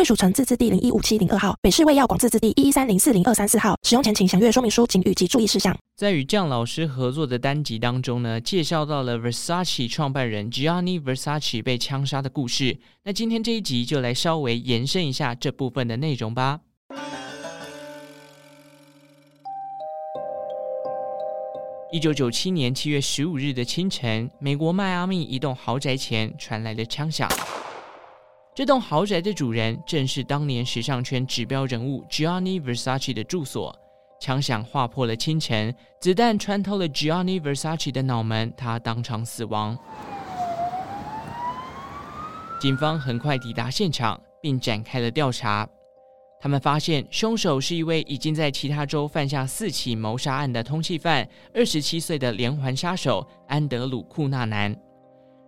贵属城自治地零一五七零二号，北市卫药广自治地一一三零四零二三四号。使用前请详阅说明书、警语及注意事项。在与酱老师合作的单集当中呢，介绍到了 Versace 创办人 Gianni Versace 被枪杀的故事。那今天这一集就来稍微延伸一下这部分的内容吧。一九九七年七月十五日的清晨，美国迈阿密一栋豪宅前传来了枪响。这栋豪宅的主人正是当年时尚圈指标人物 Gianni Versace 的住所。枪响划破了清晨，子弹穿透了 Gianni Versace 的脑门，他当场死亡。警方很快抵达现场，并展开了调查。他们发现凶手是一位已经在其他州犯下四起谋杀案的通缉犯，二十七岁的连环杀手安德鲁·库纳南。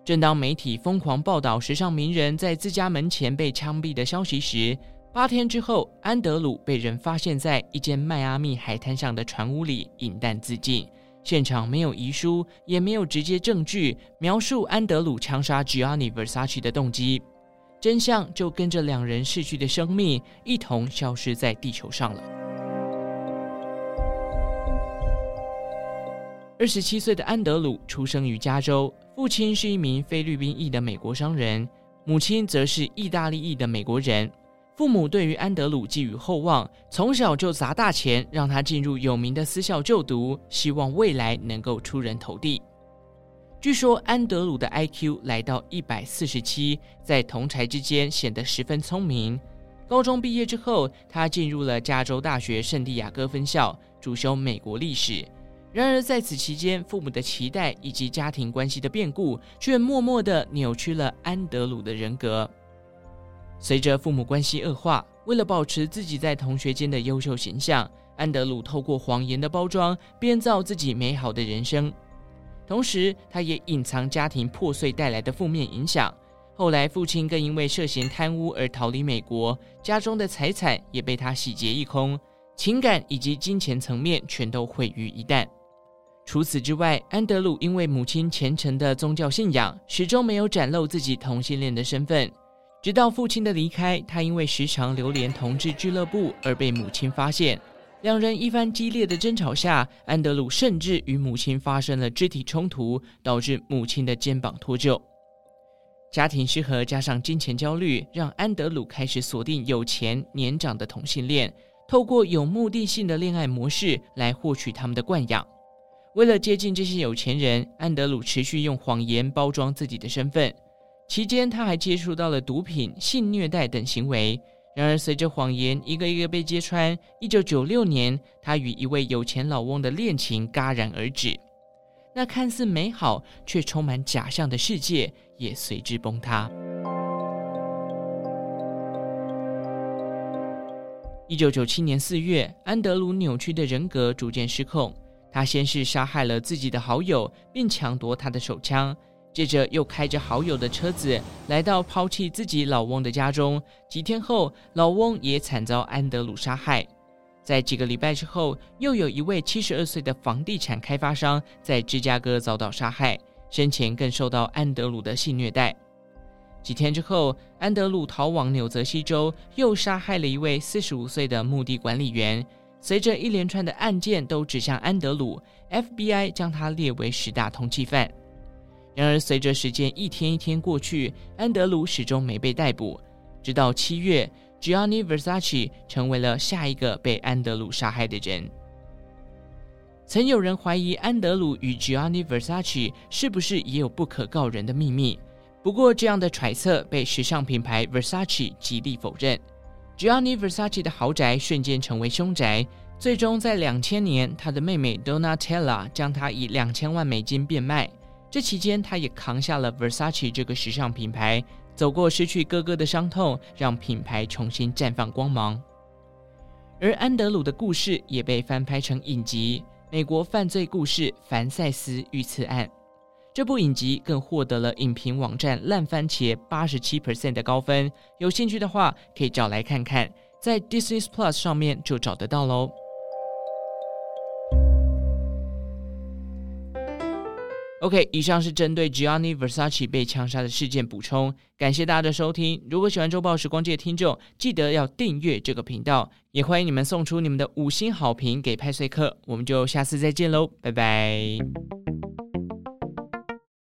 正当媒体疯狂报道时尚名人在自家门前被枪毙的消息时，八天之后，安德鲁被人发现在一间迈阿密海滩上的船屋里饮弹自尽。现场没有遗书，也没有直接证据描述安德鲁枪杀 Giani Versace 的动机，真相就跟着两人逝去的生命一同消失在地球上了。二十七岁的安德鲁出生于加州。父亲是一名菲律宾裔的美国商人，母亲则是意大利裔的美国人。父母对于安德鲁寄予厚望，从小就砸大钱让他进入有名的私校就读，希望未来能够出人头地。据说安德鲁的 IQ 来到一百四十七，在同侪之间显得十分聪明。高中毕业之后，他进入了加州大学圣地亚哥分校，主修美国历史。然而，在此期间，父母的期待以及家庭关系的变故，却默默地扭曲了安德鲁的人格。随着父母关系恶化，为了保持自己在同学间的优秀形象，安德鲁透过谎言的包装，编造自己美好的人生。同时，他也隐藏家庭破碎带来的负面影响。后来，父亲更因为涉嫌贪污而逃离美国，家中的财产也被他洗劫一空，情感以及金钱层面全都毁于一旦。除此之外，安德鲁因为母亲虔诚的宗教信仰，始终没有展露自己同性恋的身份。直到父亲的离开，他因为时常流连同志俱乐部而被母亲发现。两人一番激烈的争吵下，安德鲁甚至与母亲发生了肢体冲突，导致母亲的肩膀脱臼。家庭失和加上金钱焦虑，让安德鲁开始锁定有钱年长的同性恋，透过有目的性的恋爱模式来获取他们的惯养。为了接近这些有钱人，安德鲁持续用谎言包装自己的身份。期间，他还接触到了毒品、性虐待等行为。然而，随着谎言一个一个被揭穿，一九九六年，他与一位有钱老翁的恋情戛然而止。那看似美好却充满假象的世界也随之崩塌。一九九七年四月，安德鲁扭曲的人格逐渐失控。他先是杀害了自己的好友，并抢夺他的手枪，接着又开着好友的车子来到抛弃自己老翁的家中。几天后，老翁也惨遭安德鲁杀害。在几个礼拜之后，又有一位七十二岁的房地产开发商在芝加哥遭到杀害，生前更受到安德鲁的性虐待。几天之后，安德鲁逃往纽泽西州，又杀害了一位四十五岁的墓地管理员。随着一连串的案件都指向安德鲁，FBI 将他列为十大通缉犯。然而，随着时间一天一天过去，安德鲁始终没被逮捕。直到七月，Gianni Versace 成为了下一个被安德鲁杀害的人。曾有人怀疑安德鲁与 Gianni Versace 是不是也有不可告人的秘密？不过，这样的揣测被时尚品牌 Versace 极力否认。Gianni Versace 的豪宅瞬间成为凶宅，最终在两千年，他的妹妹 Donatella 将他以两千万美金变卖。这期间，他也扛下了 Versace 这个时尚品牌，走过失去哥哥的伤痛，让品牌重新绽放光芒。而安德鲁的故事也被翻拍成影集《美国犯罪故事：凡赛斯遇刺案》。这部影集更获得了影评网站烂番茄八十七 percent 的高分。有兴趣的话，可以找来看看，在 Disney Plus 上面就找得到喽。OK，以上是针对 Gianni Versace 被枪杀的事件补充。感谢大家的收听。如果喜欢周报时光机的听众，记得要订阅这个频道，也欢迎你们送出你们的五星好评给派翠克。我们就下次再见喽，拜拜。